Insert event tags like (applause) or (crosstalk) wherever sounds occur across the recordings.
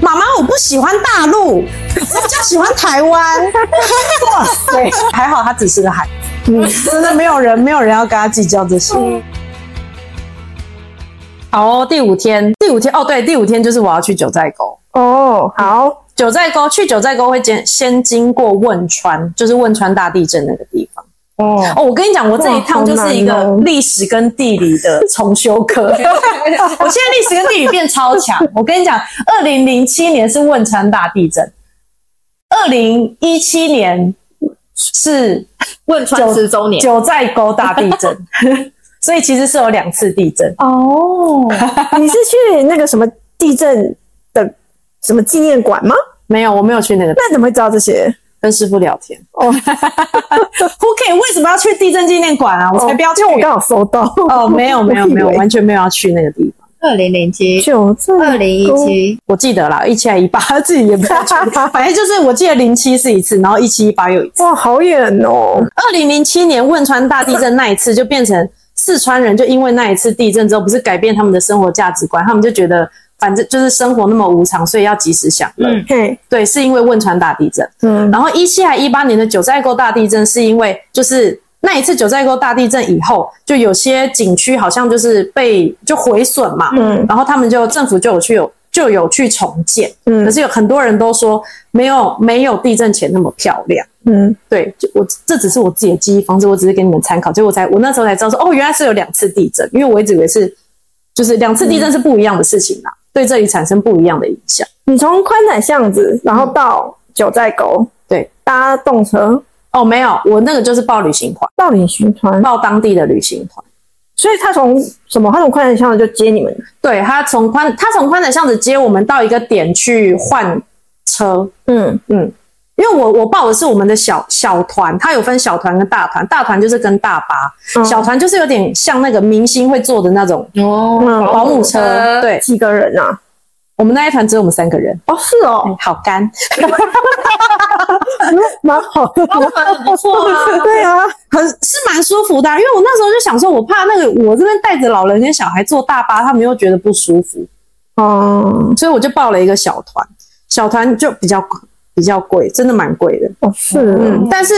妈妈，我不喜欢大陆，我比较喜欢台湾。哇塞，还好他只是个孩子，嗯，真的没有人，没有人要跟他计较这些。好哦，第五天，第五天哦，对，第五天就是我要去九寨沟。哦，好，九寨沟去九寨沟会先先经过汶川，就是汶川大地震那个地方。哦，哦，我跟你讲，我这一趟就是一个历史跟地理的 (laughs) 重修课。(laughs) 我现在历史跟地理变超强。我跟你讲，二零零七年是汶川大地震，二零一七年是汶川十周年，九寨沟大地震，(laughs) 所以其实是有两次地震。哦，你是去那个什么地震的什么纪念馆吗？没有，我没有去那个，那怎么会知道这些？跟师傅聊天。哦 (laughs) Who care？为什么要去地震纪念馆啊？我才不要去因为我刚好收到。哦，没有没有 (laughs) 没有，完全没有要去那个地方。二零零七，九次二零一七，我记得啦，一七还一八，自己也不太确定，(laughs) 反正就是我记得零七是一次，然后一七一八又一次。哇，好远哦！二零零七年汶川大地震那一次，就变成四川人就因为那一次地震之后，不是改变他们的生活价值观，他们就觉得反正就是生活那么无常，所以要及时享乐。嗯。嘿，对，是因为汶川大地震。嗯，然后一七还一八年的九寨沟大地震，是因为就是那一次九寨沟大地震以后，就有些景区好像就是被就毁损嘛，嗯。然后他们就政府就有去有就有去重建，嗯。可是有很多人都说没有没有地震前那么漂亮。嗯，对，就我这只是我自己的记忆方式，我只是给你们参考。结果我才我那时候才知道说，哦，原来是有两次地震，因为我一直以为是就是两次地震是不一样的事情啦，对这里产生不一样的影响。你从宽窄巷子，然后到九寨沟，对，搭动车哦，没有，我那个就是报旅行团，报旅行团，报当地的旅行团。所以他从什么？他从宽窄巷子就接你们，对他从宽他从宽窄巷子接我们到一个点去换车，嗯。嗯，因为我我报的是我们的小小团，它有分小团跟大团，大团就是跟大巴，嗯小团就是有点像那个明星会坐的那种哦嗯保姆车，对几个人啊？我们那一团只有我们三个人，哦，是哦，哎好干，(laughs) 蛮好的，很不错啊。(laughs) 对啊，很是蛮舒服的啊、因为我那时候就想说，我怕那个我这边带着老人跟小孩坐大巴，他们又觉得不舒服，哦，所以我就报了一个小团，小团就比较比较贵，真的蛮贵的。哦是嗯哦，，但是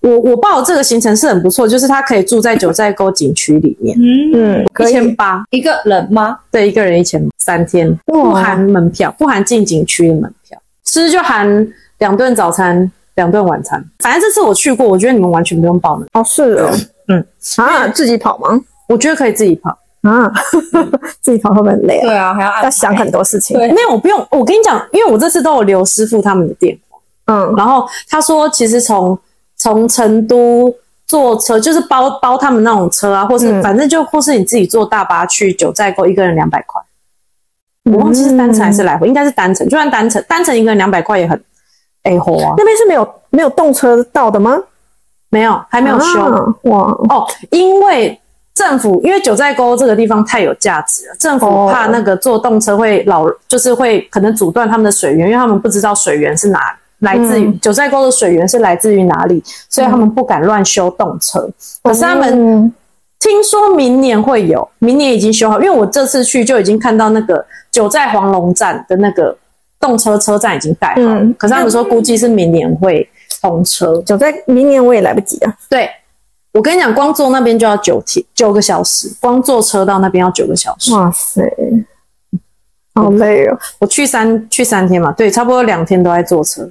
我我报这个行程是很不错，就是他可以住在九寨沟景区里面，嗯，嗯，一千八，一个人吗？对，一个人一千三天，不含门票，不含进景区的门票，吃就含两顿早餐，两顿晚餐。反正这次我去过，我觉得你们完全不用报呢，哦是哦，嗯啊，自己跑吗？我觉得可以自己跑。啊，(laughs) 自己跑会不会很累啊？对啊，还要要想很多事情。对没有，不用。我跟你讲，因为我这次都有留师傅他们的电话，嗯然后他说，其实从从成都坐车，就是包包他们那种车啊，或是、嗯反正就或是你自己坐大巴去九寨沟，一个人两百块。我忘记是单程还是来回，应该是单程。就算单程，单程一个人两百块也很哎吼啊，那边是没有没有动车道的吗？没有还没有修、啊哇，哦，因为。政府因为九寨沟这个地方太有价值了，政府哦怕那个坐动车会老，就是会可能阻断他们的水源，因为他们不知道水源是哪来自于、嗯九寨沟的水源是来自于哪里，所以他们不敢乱修动车。可是他们嗯听说明年会有，明年已经修好，因为我这次去就已经看到那个九寨黄龙站的那个动车车站已经盖好了，嗯可是他们说估计是明年会通车。九寨明年我也来不及啊。对，我跟你讲，光坐那边就要九天九个小时，光坐车到那边要九个小时。哇塞，好累哦。我去三去三天嘛，对，差不多两天都在坐车，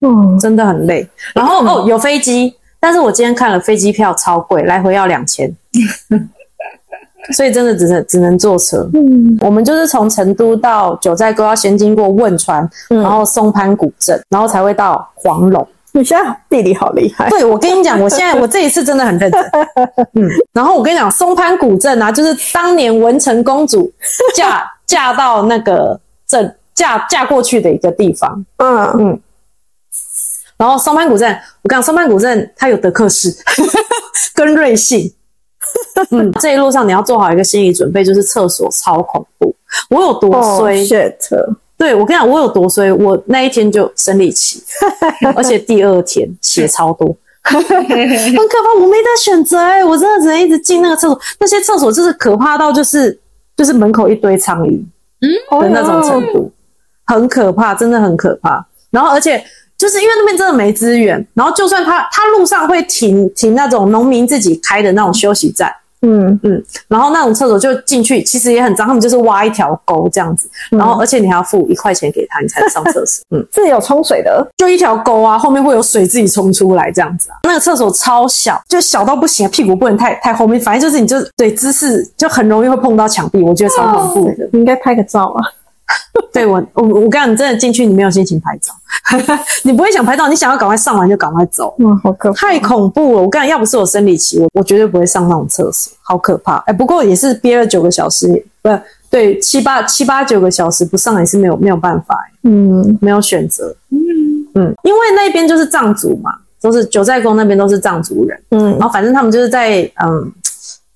嗯，真的很累。然后、哦，有飞机，但是我今天看了飞机票超贵，来回要两千，(laughs) 所以真的只能只能坐车。嗯我们就是从成都到九寨沟，要先经过汶川，嗯然后松潘古镇，然后才会到黄龙。你现在地理好厉害。对，我跟你讲，我现在我这一次真的很认真。嗯，然后我跟你讲，松潘古镇啊，就是当年文成公主嫁 (laughs) 嫁到那个镇嫁嫁过去的一个地方。嗯嗯，然后松潘古镇，我跟你讲，松潘古镇它有德克士跟瑞幸。嗯，这一路上你要做好一个心理准备，就是厕所超恐怖。我有多哦衰？shit，对我跟你讲，我有多衰，我那一天就生理期，(laughs) 而且第二天血超多，(laughs) 很可怕。我没得选择哎、我真的只能一直进那个厕所。那些厕所就是可怕到就是就是门口一堆苍蝇嗯的那种程度。很可怕，真的很可怕。然后而且就是因为那边真的没资源，然后就算他他路上会停停那种农民自己开的那种休息站，嗯嗯，然后那种厕所就进去，其实也很脏，他们就是挖一条沟这样子，然后而且你还要付一块钱给他，你才能上厕所。(laughs) 嗯，是有冲水的，就一条沟啊，后面会有水自己冲出来这样子啊。那个厕所超小，就小到不行，屁股不能太太后面，反正就是你就对姿势就很容易会碰到墙壁，我觉得超恐怖的。你应该拍个照啊。(laughs) 对我我我跟你讲，你真的进去你没有心情拍照，(laughs) 你不会想拍照，你想要赶快上完就赶快走。哇，好可怕！太恐怖了！我跟你讲，要不是我生理期，我我绝对不会上那种厕所，好可怕。哎，不过也是憋了九个小时，不对，七八七八九个小时不上也是没有没有办法，嗯没有选择。嗯嗯，因为那边就是藏族嘛，都是九寨沟那边都是藏族人，嗯然后反正他们就是在嗯，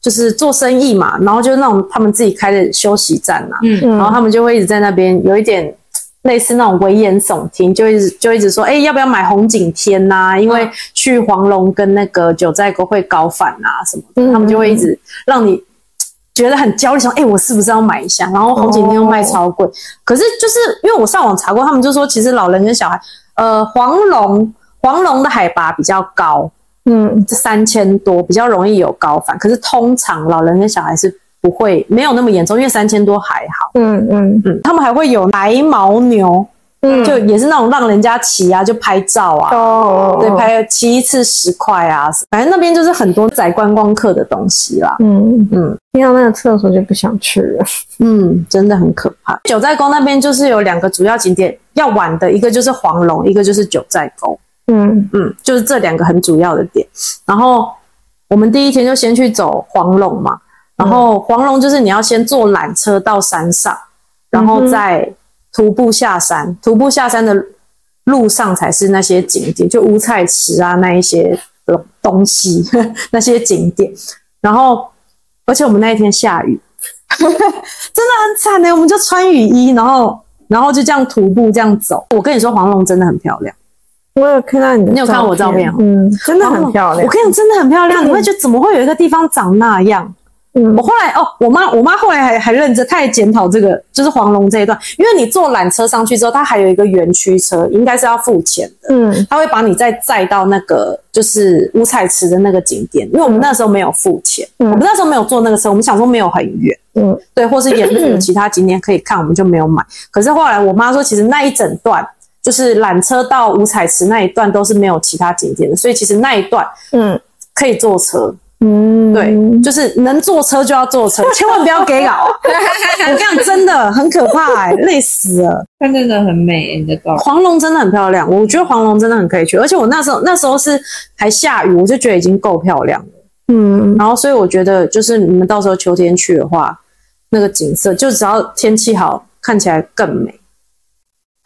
就是做生意嘛，然后就是那种他们自己开的休息站呐、然后他们就会一直在那边有一点类似那种危言耸听，就一直就一直说，哎、要不要买红景天呐、因为去黄龙跟那个九寨沟会高反啊什么的，嗯。他们就会一直让你觉得很焦虑，想，哎、我是不是要买一下？然后红景天又卖超贵，可是就是因为我上网查过，他们就说其实老人跟小孩，呃，黄龙黄龙的海拔比较高，嗯这三千多比较容易有高反，可是通常老人跟小孩是不会没有那么严重，因为三千多还好。嗯嗯嗯，他们还会有白牦牛，嗯，就也是那种让人家骑啊，就拍照啊，哦，对，拍骑一次十块啊，反正那边就是很多载观光客的东西啦。嗯嗯听到那个厕所就不想去了。(laughs) 嗯，真的很可怕。九寨沟那边就是有两个主要景点要玩的，一个就是黄龙，一个就是九寨沟。嗯嗯，就是这两个很主要的点。然后我们第一天就先去走黄龙嘛，然后黄龙就是你要先坐缆车到山上，然后再徒步下山。徒步下山的路上才是那些景点，就五彩池啊那一些东东西，(laughs) 那些景点。然后，而且我们那一天下雨，(laughs) 真的很惨呢、我们就穿雨衣，然后然后就这样徒步这样走。我跟你说，黄龙真的很漂亮。我有看到你的，你有看我照片哦？嗯，真的很漂亮。我跟你讲，真的很漂亮。你会觉得怎么会有一个地方长那样？嗯。我后来哦，我妈我妈后来还还认真，她也检讨这个，就是黄龙这一段，因为你坐缆车上去之后，它还有一个园区车，应该是要付钱的，嗯。它会把你再载到那个就是五彩池的那个景点，因为我们那时候没有付钱，嗯。我们那时候没有坐那个车，我们想说没有很远，嗯。对，或是沿路有 (clears throat) 其他景点可以看，我们就没有买。可是后来我妈说，其实那一整段就是缆车到五彩池那一段都是没有其他景点的，所以其实那一段嗯可以坐车。嗯，对，就是能坐车就要坐车，千万不要给搞。(laughs) 我跟你讲，真的很可怕、欸，累死了。它真的很美，你的照。黄龙真的很漂亮，我觉得黄龙真的很可以去，而且我那时候那时候是还下雨，我就觉得已经够漂亮了。嗯然后所以我觉得，就是你们到时候秋天去的话，那个景色就只要天气好，看起来更美，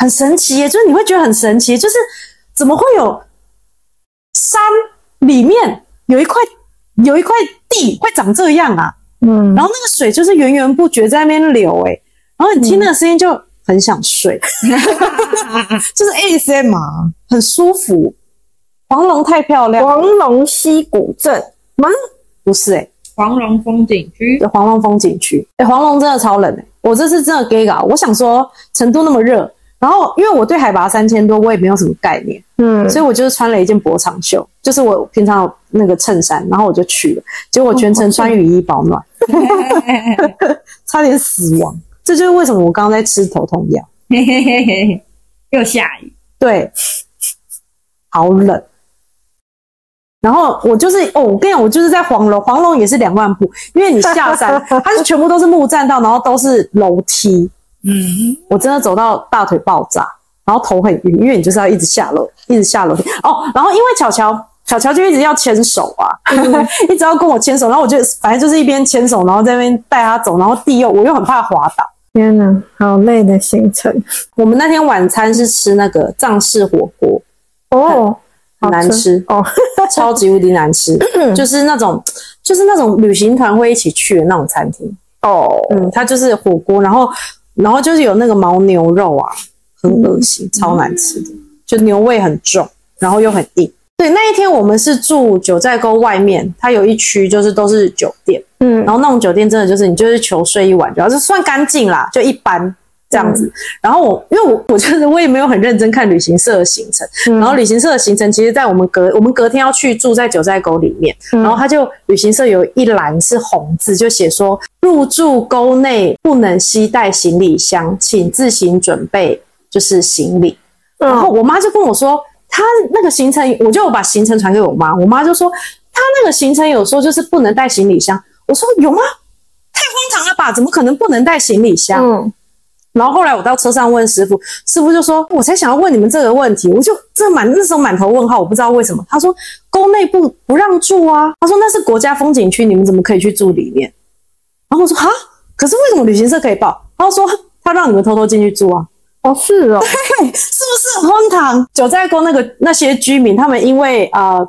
很神奇耶！就是你会觉得很神奇，就是怎么会有山里面有一块有一块地会长这样啊？嗯，然后那个水就是源源不绝在那边流、诶，然后你听那个声音就很想睡，(laughs) 就是 ASM 啊，很舒服。黄龙太漂亮，黄龙溪古镇吗？不是哎、黄龙风景区，欸，黄龙风景区，哎、黄龙真的超冷哎、我这次真的 gay 搞，我想说成都那么热，然后因为我对海拔三千多，我也没有什么概念，嗯，所以我就是穿了一件薄长袖，就是我平常那个衬衫，然后我就去了，结果我全程穿雨衣保暖，(laughs) 差点死亡。这就是为什么我刚刚在吃头痛药。嘿嘿嘿嘿嘿，又下雨，对，好冷。然后我就是哦，我跟你讲，我就是在黄龙，黄龙也是两万步，因为你下山，它是全部都是木栈道，然后都是楼梯，嗯，我真的走到大腿爆炸，然后头很晕，因为你就是要一直下楼，一直下楼梯哦。然后因为巧巧，巧巧就一直要牵手啊，(laughs) 一直要跟我牵手，然后我就反正就是一边牵手，然后在那边带他走，然后地又我又很怕滑倒。天哪，好累的行程我们那天晚餐是吃那个藏式火锅，哦，很难吃哦，超级无敌难吃，(laughs) 就是那种就是那种旅行团会一起去的那种餐厅。哦，嗯，它就是火锅，然后然后就是有那个牦牛肉啊，很恶心，超难吃的，就牛味很重，然后又很硬。对，那一天我们是住九寨沟外面，它有一区就是都是酒店，嗯然后那种酒店真的就是你就是求睡一晚主要是算干净啦，就一般，这样子。然后我因为我我就是我也没有很认真看旅行社的行程，嗯然后旅行社的行程其实，在我们隔我们隔天要去住在九寨沟里面，嗯然后他就旅行社有一栏是红字，就写说入住沟内不能携带行李箱，请自行准备就是行李。然后嗯我妈就跟我说，她那个行程，我就把行程传给我妈，我妈就说她那个行程有说就是不能带行李箱，我说有吗？太荒唐了吧？怎么可能不能带行李箱？嗯然后后来我到车上问师傅，师傅就说：“我才想要问你们这个问题，我就这满那时候满头问号，我不知道为什么。”他说：“沟内部不让住啊。”他说：“那是国家风景区，你们怎么可以去住里面？”然后我说：“哈，可是为什么旅行社可以报？”他说：“他让你们偷偷进去住啊。”哦是哦，(laughs) 对是不是很荒唐？九寨沟那个那些居民，他们因为呃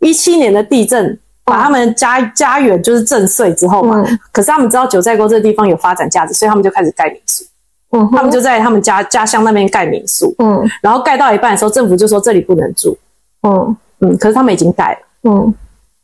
一七年的地震，把他们家家园就是震碎之后嘛，嗯可是他们知道九寨沟这个地方有发展价值，所以他们就开始盖民宿，嗯他们就在他们家家乡那边盖民宿，嗯。然后盖到一半的时候，政府就说这里不能住，嗯。嗯，可是他们已经盖了，嗯。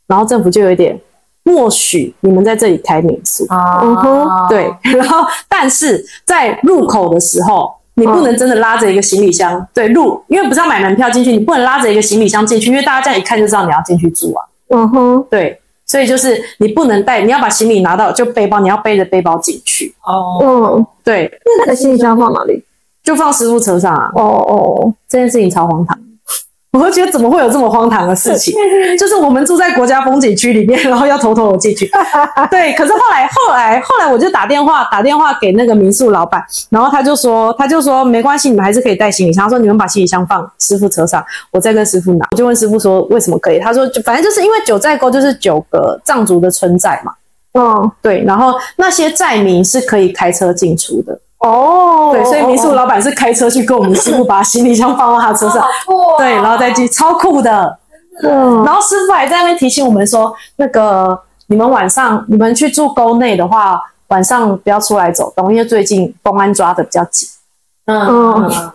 然后政府就有一点默许你们在这里开民宿，嗯哼。对，(laughs) 然后但是在入口的时候，你不能真的拉着一个行李箱，对，入，因为不是要买门票进去，你不能拉着一个行李箱进去，因为大家这样一看就知道你要进去住啊，嗯哼。对，所以就是你不能带，你要把行李拿到就背包，你要背着背包进去，哦，嗯，对，那个行李箱放哪里？就放师傅车上啊，哦哦，这件事情超荒唐。我会觉得怎么会有这么荒唐的事情？就是我们住在国家风景区里面，然后要偷偷的进去。(laughs) 对，可是后来后来后来我就打电话打电话给那个民宿老板，然后他就说他就说没关系，你们还是可以带行李箱。他说你们把行李箱放师傅车上，我再跟师傅拿。我就问师傅说为什么可以？他说就反正就是因为九寨沟就是九个藏族的村寨嘛，嗯对，然后那些寨民是可以开车进出的，哦，对，所以民宿老板是开车去跟我们师傅把行李箱放到他车上，对，然后再进，超酷的。嗯。然后师傅还在那边提醒我们说，那个你们晚上你们去住沟内的话，晚上不要出来走动，因为最近公安抓的比较紧。嗯嗯。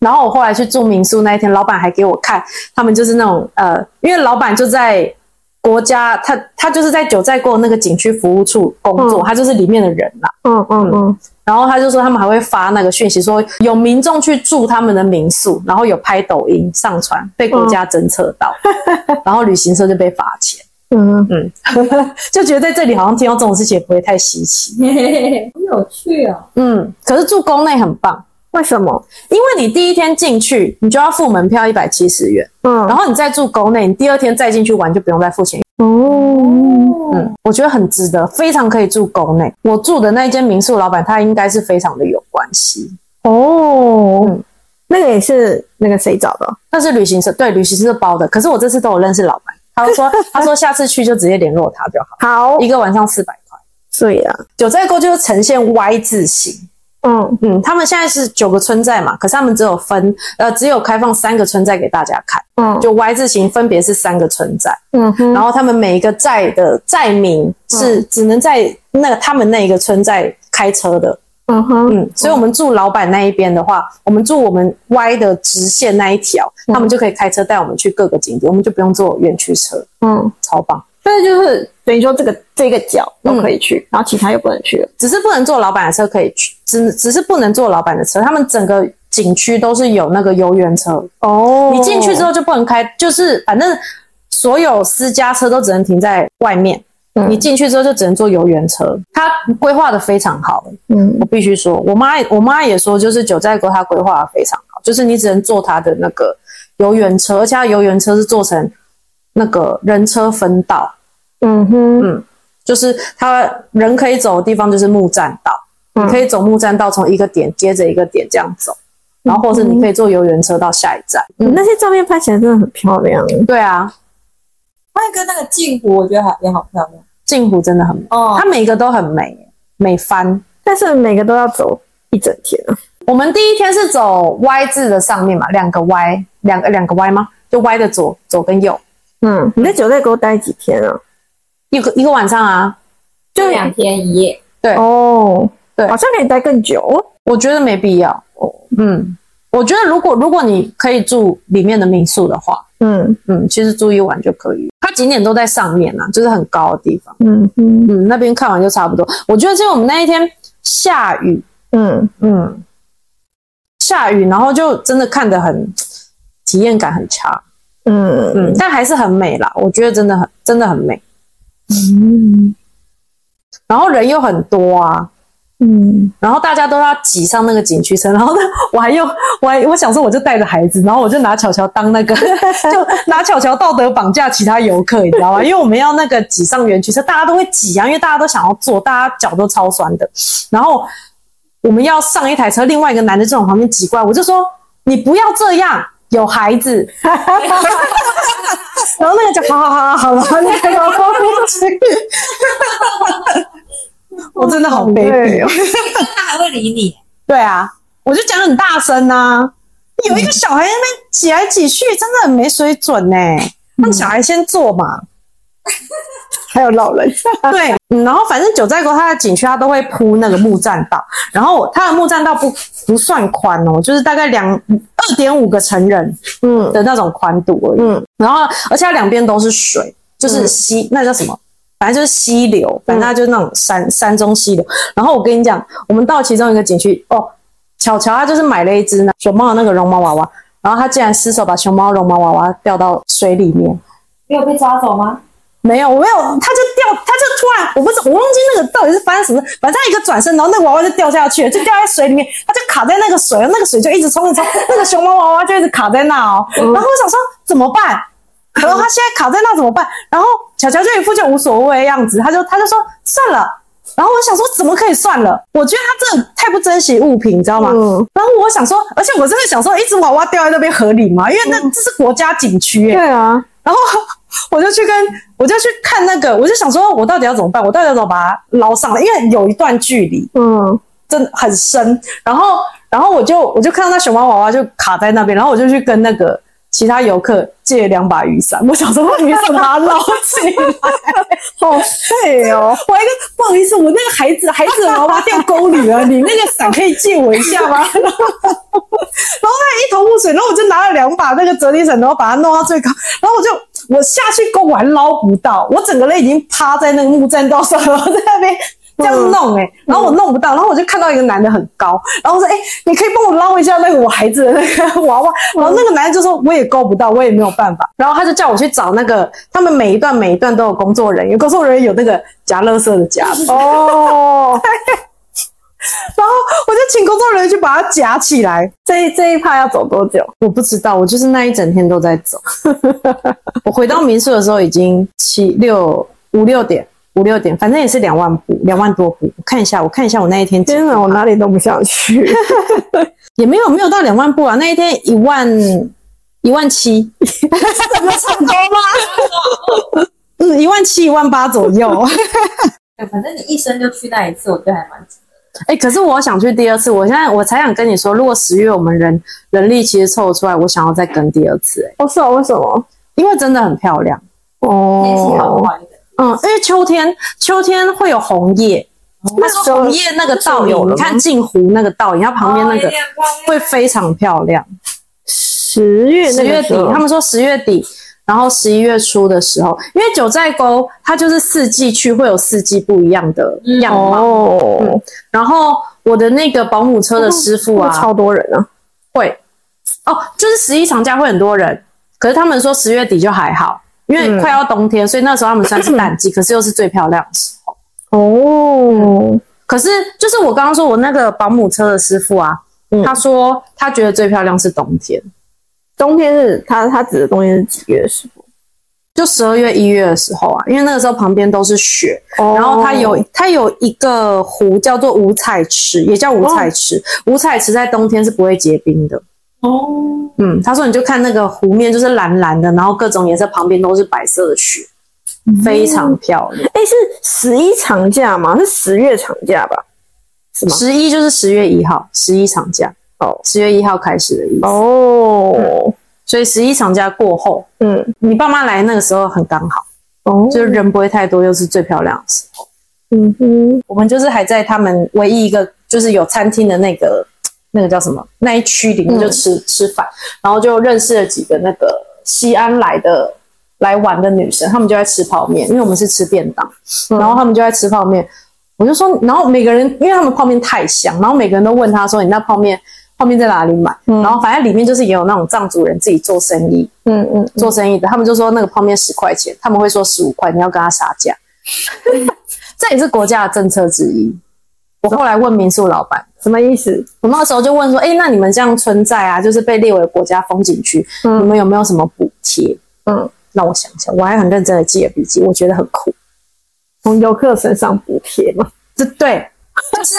然后我后来去住民宿那一天，老板还给我看，他们就是那种呃，因为老板就在国家，他他就是在九寨沟那个景区服务处工作，嗯他就是里面的人啦。嗯嗯嗯然后他就说他们还会发那个讯息，说有民众去住他们的民宿，然后有拍抖音上传，被国家侦测到，(laughs) 然后旅行社就被罚钱。嗯，嗯，(laughs) 就觉得在这里好像听到这种事情也不会太稀奇。嘿嘿嘿，好有趣哦。嗯，可是住宫内很棒，为什么？因为你第一天进去，你就要付门票一百七十元，嗯，然后你再住宫内，你第二天再进去玩就不用再付钱。哦，嗯，我觉得很值得，非常可以住宫内。我住的那间民宿老板，他应该是非常的有关系。哦，嗯那个也是那个谁找的？那是旅行社，对，旅行社包的。可是我这次都有认识老板，他就说，(laughs) 他说下次去就直接联络他就好，好，一个晚上四百块。所以啊，九寨沟就是呈现 Y 字形，嗯。嗯，他们现在是九个村寨嘛，可是他们只有分，呃，只有开放三个村寨给大家看，嗯。就 Y 字形分别是三个村寨，嗯哼，然后他们每一个寨的寨民是只能在那个他们那一个村寨开车的，嗯哼，嗯，所以我们住老板那一边的话，我们住我们 Y 的直线那一条，他们就可以开车带我们去各个景点，我们就不用坐园区车，嗯，超棒。但是就是等于说这个这个角都可以去，然后其他又不能去了。只是不能坐老板的车可以去，只只是不能坐老板的车，他们整个景区都是有那个游园车，哦。你进去之后就不能开，就是反正所有私家车都只能停在外面。嗯。你进去之后就只能坐游园车，它规划的非常好，嗯。我必须说，我妈我妈也说，就是九寨沟它规划的非常好，就是你只能坐它的那个游园车，而且它游园车是做成那个人车分道，嗯哼，嗯，就是他人可以走的地方就是木栈道，嗯你可以走木栈道从一个点接着一个点这样走，然后或者你可以坐游园车到下一站。嗯那些照片拍起来真的很漂亮。对啊，那个那个镜湖，我觉得还也好漂亮。镜湖真的很美，哦它每个都很美，美翻。但是每个都要走一整天啊。我们第一天是走 Y 字的上面嘛，两个 Y，两个两个 Y 吗？就 Y 的左左跟右，嗯，你在九寨沟待几天啊？一个一个晚上啊。就两天一夜，对哦，对好像可以待更久。我觉得没必要。哦，嗯，我觉得如果如果你可以住里面的民宿的话，嗯嗯，其实住一晚就可以。它景点都在上面啊，就是很高的地方。嗯嗯嗯，那边看完就差不多。我觉得因为我们那一天下雨，嗯，嗯，下雨，然后就真的看得很体验感很差。嗯嗯，但还是很美啦，我觉得真的很真的很美。嗯然后人又很多啊，嗯，然后大家都要挤上那个景区车，(laughs) 然后呢，我还又我还我想说我就带着孩子，然后我就拿巧巧当那个，(laughs) 就拿巧巧道德绑架其他游客，你知道吗？因为我们要那个挤上园区车，大家都会挤啊，因为大家都想要坐，大家脚都超酸的。然后我们要上一台车，另外一个男的就往旁边挤过来，我就说你不要这样，有孩子。(laughs) 然后那个就好好好好好了，那个老公去，我真的好卑鄙哦。他还会理你，对啊，我就讲很大声呐、有一个小孩在那边挤来挤去，真的很没水准呢、让小孩先坐嘛。还有老人，对，嗯然后反正九寨沟它的景区它都会铺那个木栈道，然后它的木栈道不不算宽哦，就是大概两二点五个成人嗯的那种宽度而已。嗯然后而且它两边都是水，就是溪，那叫什么？反正就是溪流，反正它就是那种山、山中溪流。然后我跟你讲，我们到其中一个景区哦，巧巧她就是买了一只那熊猫的那个绒毛娃娃，然后她竟然失手把熊猫绒毛娃娃掉到水里面。没有被抓走吗？没有，我没有，他就掉，他就突然，我不知我忘记那个到底是发生什么，反正他一个转身，然后那个娃娃就掉下去了，就掉在水里面，他就卡在那个水，那个水就一直冲一冲，那个熊猫娃娃就一直卡在那哦。然后我想说怎么办？然后他现在卡在那怎么办？然后巧巧就一副就无所谓的样子，他就他就说算了。然后我想说怎么可以算了？我觉得他真的太不珍惜物品，你知道吗？嗯，然后我想说，而且我真的想说，一只娃娃掉在那边合理吗？因为那这是国家景区、欸，对啊，然后我就去跟我就去看那个，我就想说，我到底要怎么办？我到底要怎么把它捞上来？因为有一段距离，嗯真的很深。然后，然后我就我就看到那熊猫娃娃就卡在那边，然后我就去跟那个其他游客借两把雨伞，(laughs) 我想说把雨伞把它捞起来。(laughs) 好废哦，我还跟不好意思，我那个孩子孩子的娃娃掉沟里了，你那个伞可以借我一下吗？然 (laughs) 后然后他一头雾水，然后我就拿了两把那个折叠伞，然后把它弄到最高，然后我就我下去沟我还捞不到，我整个人已经趴在那个木栈道上，然后在那边。这样弄哎、然后我弄不到，然后我就看到一个男的很高，然后我说：“哎、你可以帮我捞一下那个我孩子的那个娃娃。”然后那个男的就说：“我也够不到，我也没有办法。”然后他就叫我去找那个，他们每一段每一段都有工作人员，工作人员有那个夹乐色的夹子，(laughs) 哦，然后我就请工作人员去把它夹起来。这一这一趴要走多久？我不知道，我就是那一整天都在走。(laughs) 我回到民宿的时候已经七六五六点，五六点，反正也是两万步，两万多步。我看一下，我看一下我那一天真的，我哪里都不想去。(laughs) 也没有没有到两万步啊，那一天一万一万七，怎么成功吗？(laughs) 嗯，一万七一万八左右。对，(laughs) 反正你一生就去那一次，我觉得还蛮值得。哎、可是我想去第二次，我现在我才想跟你说，如果十月我们人人力其实凑得出来，我想要再跟第二次、哎，哦，是哦，为什么？因为真的很漂亮。天气好嗯，因为秋天秋天会有红叶，他说红叶那个倒影，你看镜湖那个倒影，它旁边那个哦会非常漂亮。十月十月底，他们说十月底，然后十一月初的时候，因为九寨沟它就是四季去，会有四季不一样的样貌。哦，然后我的那个保姆车的师傅啊，超多人啊。会。哦，就是十一长假会很多人，可是他们说十月底就还好，因为快要冬天，所以那时候他们算是淡季，(clears throat) 可是又是最漂亮的时候。哦，可是就是我刚刚说我那个保姆车的师傅啊，嗯他说他觉得最漂亮是冬天，冬天是他他指的冬天是几月的时候？就十二月一月的时候啊，因为那个时候旁边都是雪，哦然后它有它有一个湖叫做五彩池，也叫五彩池。五彩池在冬天是不会结冰的。哦，嗯，他说你就看那个湖面就是蓝蓝的，然后各种颜色旁边都是白色的雪，非常漂亮。哎，是十一长假吗？是十月长假吧？是吗？十一就是十月一号，十一长假哦十月一号开始的意思。哦，所以十一长假过后，嗯，你爸妈来那个时候很刚好，哦，就是人不会太多，又是最漂亮的时候。嗯哼，我们就是还在他们唯一一个就是有餐厅的那个那个叫什么那一区里面就吃、吃饭，然后就认识了几个那个西安来的来玩的女生，她们就在吃泡面，因为我们是吃便当，然后她们就在吃泡面。我就说，然后每个人，因为他们泡面太香，然后每个人都问他说：“你那泡面泡面在哪里买？嗯然后反正里面就是也有那种藏族人自己做生意，嗯嗯，做生意的，他们就说那个泡面十块钱，他们会说十五块，你要跟他杀价 (laughs) (laughs) 这也是国家的政策之一。我后来问民宿老板，什么意思？我那时候就问说，哎，那你们这样村寨啊，就是被列为国家风景区，嗯你们有没有什么补贴？嗯，让我想想，我还很认真的记了笔记，我觉得很酷。从游客身上补贴嘛？这对，就 (laughs) 是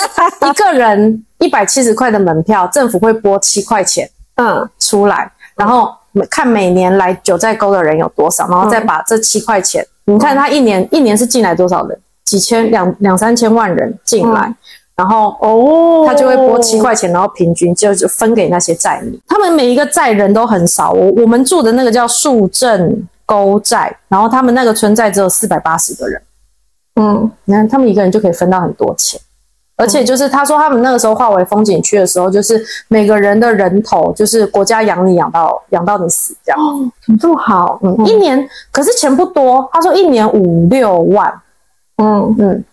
一个人一百七十块的门票，政府会拨七块钱嗯出来，然后看每年来九寨沟的人有多少，然后再把这七块钱，你看他一年一年是进来多少人？几千两两三千万人进来，然后哦。他就会拨七块钱，然后平均就就分给那些债民。他们每一个债人都很少，我我们住的那个叫树镇沟寨，然后他们那个村寨只有四百八十个人。嗯。你看，他们一个人就可以分到很多钱，而且就是他说他们那个时候划为风景区的时候，就是每个人的人头就是国家养你养到养到你死这样，怎么这么好？嗯，一年可是钱不多，他说一年五六万，嗯。嗯，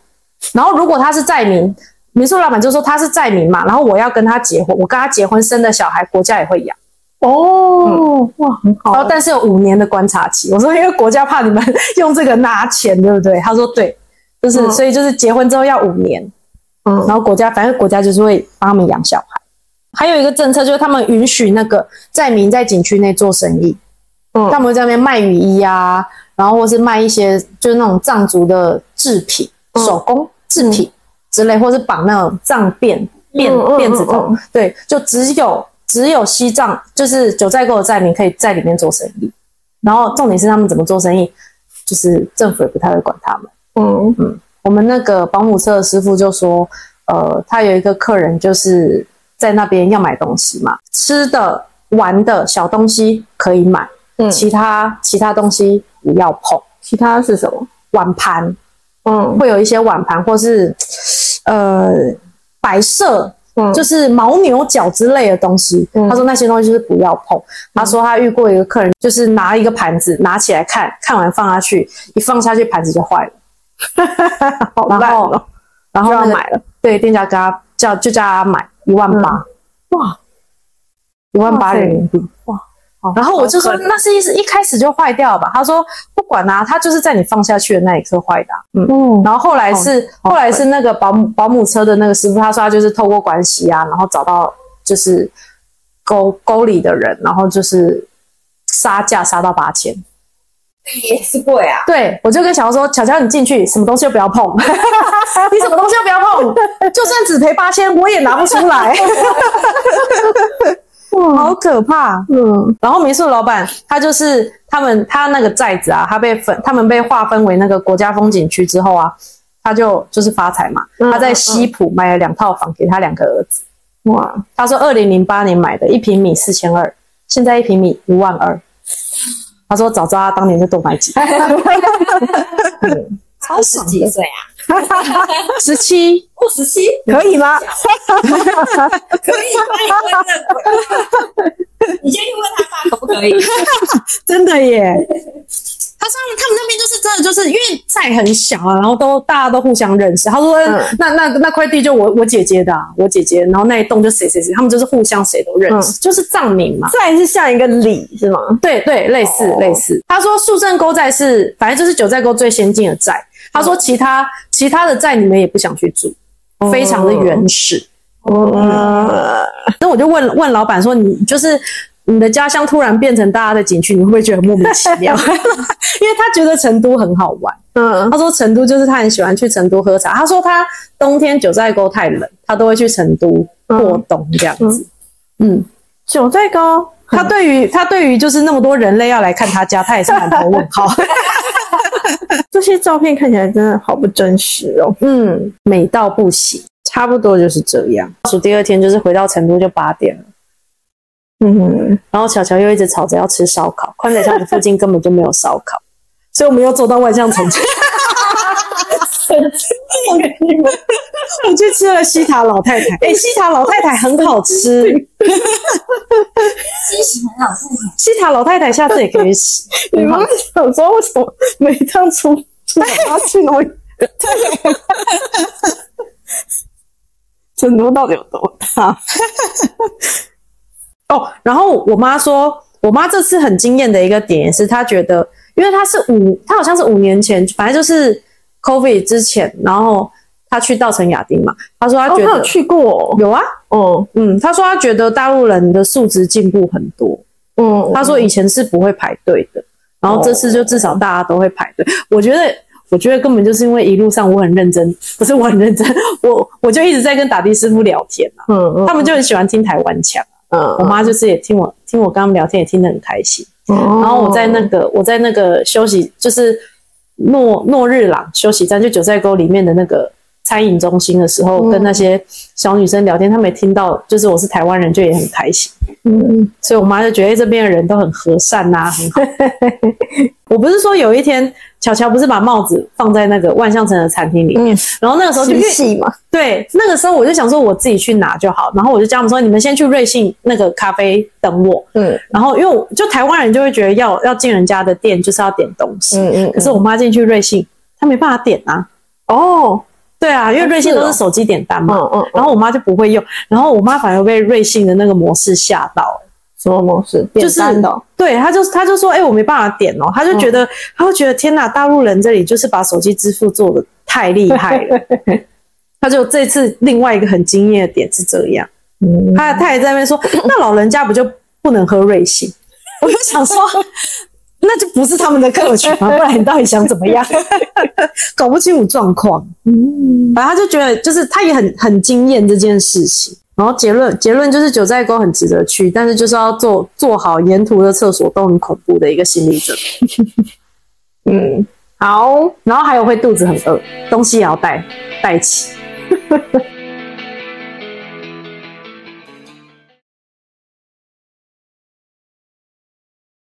然后如果他是债民，民宿老板就说他是寨民嘛，然后我要跟他结婚，我跟他结婚生的小孩，国家也会养，哦，哇，很好。然后但是有五年的观察期，我说因为国家怕你们用这个拿钱，对不对？他说对，就是、嗯。所以就是结婚之后要五年。嗯。然后国家反正国家就是会帮他们养小孩。还有一个政策就是他们允许那个在民在景区内做生意，嗯。他们会在那边卖雨衣啊，然后或是卖一些就是那种藏族的制品、嗯。手工制品之类，或是绑那种藏辫辫辫子头嗯，对，就只有只有西藏就是九寨沟的寨民可以在里面做生意。然后重点是他们怎么做生意，就是政府也不太会管他们。嗯嗯我们那个保姆车的师傅就说，呃，他有一个客人就是在那边要买东西嘛，吃的、玩的小东西可以买，嗯，其他其他东西不要碰。其他是什么？碗盘嗯会有一些碗盘或是呃摆设，嗯就是牦牛角之类的东西。嗯他说那些东西就是不要碰。他说他遇过一个客人，就是拿一个盘子拿起来看，看完放下去，一放下去盘子就坏了。(laughs) 好烂哦，然后、要买了。对，店家跟他叫就叫他买一万八、哇，一万八人民币。好然后我就说那是一是一开始就坏掉了吧？他说不管啊，他就是在你放下去的那一刻坏的啊、嗯。嗯然后后来是后来是那个保姆保姆车的那个师傅，他说他就是透过关系啊，然后找到就是沟沟里的人，然后就是杀价杀到八千。也是贵啊。对，我就跟小乔说：“乔乔，你进去，什么东西都不要碰，(laughs) 你什么东西都不要碰，就算只赔八千，我也拿不出来，(laughs) 好可怕。”嗯然后民宿老板他就是他们他那个寨子啊，他被分他们被划分为那个国家风景区之后啊，他就就是发财嘛，嗯他在西浦买了两套房给他两个儿子。哇，他说二零零八年买的，一平米四千二，现在一平米一万二。他说早知道他当年就多买几套，(laughs) (laughs) 超十几岁啊？十七。二十七可以吗？可以帮你问这。你先去问他爸可不可以？(laughs) 真的耶！他说他们那边就是真的，就是因为寨很小啊，然后都大家都互相认识。他说、嗯那那那块地就我我姐姐的、啊，我姐姐，然后那一栋就谁谁谁，他们就是互相谁都认识，就是藏民嘛。再是像一个里是吗？对对，类似、哦类似。他说树正沟寨是，反正就是九寨沟最先进的寨。他说其他、其他的寨你们也不想去住，非常的原始。嗯，那我就问问老板说，你就是你的家乡突然变成大家的景区，你会不会觉得很莫名其妙？(laughs) 因为他觉得成都很好玩。嗯他说成都就是他很喜欢去成都喝茶。他说他冬天九寨沟太冷，他都会去成都过冬这样子。嗯，九寨沟，他对于他对于就是那么多人类要来看他家，他也是满头问号。(laughs) (laughs) 这些照片看起来真的好不真实哦。嗯，美到不行，差不多就是这样。倒数第二天就是回到成都就八点了。嗯，然后巧巧又一直吵着要吃烧烤，宽窄巷子附近根本就没有烧烤，所以我们又走到万象城去。我去吃了西塔老太太，(laughs) 哎、西塔老太太很好吃，西西很好吃，西塔老太太下次也可以吃。你妈想说为什么每趟出出发去哪里？成都到底有多大？哦，然后我妈说，我妈这次很惊艳的一个点是，她觉得，因为她是五，她好像是五年前，反正就是 COVID 之前，然后他去稻城亚丁嘛，他说她哦，觉得、去过哦，有啊，哦，嗯，他说他觉得大陆人的素质进步很多，嗯，他说以前是不会排队的，然后这次就至少大家都会排队，我觉得。我觉得根本就是因为一路上我很认真，不是我很认真，(laughs) 我我就一直在跟打的师傅聊天嘛，嗯嗯他们就很喜欢听台湾腔。嗯，我妈就是也听我听我跟他们聊天，也听得很开心。然然后我在那哦个我在那个休息，就是诺诺日朗休息站，就九寨沟里面的那个餐饮中心的时候，嗯跟那些小女生聊天，她们也听到就是我是台湾人，就也很开心。嗯所以我妈就觉得、欸这边的人都很和善呐、很好。(laughs) 我不是说有一天巧巧不是把帽子放在那个万象城的餐厅里面，嗯，然后那个时候就因为细嘛，对，那个时候我就想说我自己去拿就好，然后我就叫他们说你们先去瑞幸那个咖啡等我。嗯。然后因为就台湾人就会觉得要要进人家的店就是要点东西，嗯嗯，可是我妈进去瑞幸，她没办法点啊。哦，对啊，因为瑞幸都是手机点单嘛，嗯嗯，然后我妈就不会用，然后我妈反而被瑞幸的那个模式吓到、什么模式？就是点单的哦对，他就他就说，哎、我没办法点哦，他就觉得，他就觉得天哪，大陆人这里就是把手机支付做的太厉害了。(laughs) 他就这次另外一个很惊艳的点是这样。嗯他他也在那边说，(laughs) 那老人家不就不能喝瑞幸？我就想说，(laughs) 那就不是他们的客群啊，不然你到底想怎么样？搞不清楚状况。嗯反正他就觉得，就是他也很很惊艳这件事情。然后结论结论就是九寨沟很值得去，但是就是要做做好沿途的厕所都很恐怖的一个心理准备。(laughs) 嗯，好，然后还有会肚子很饿，东西也要带带齐。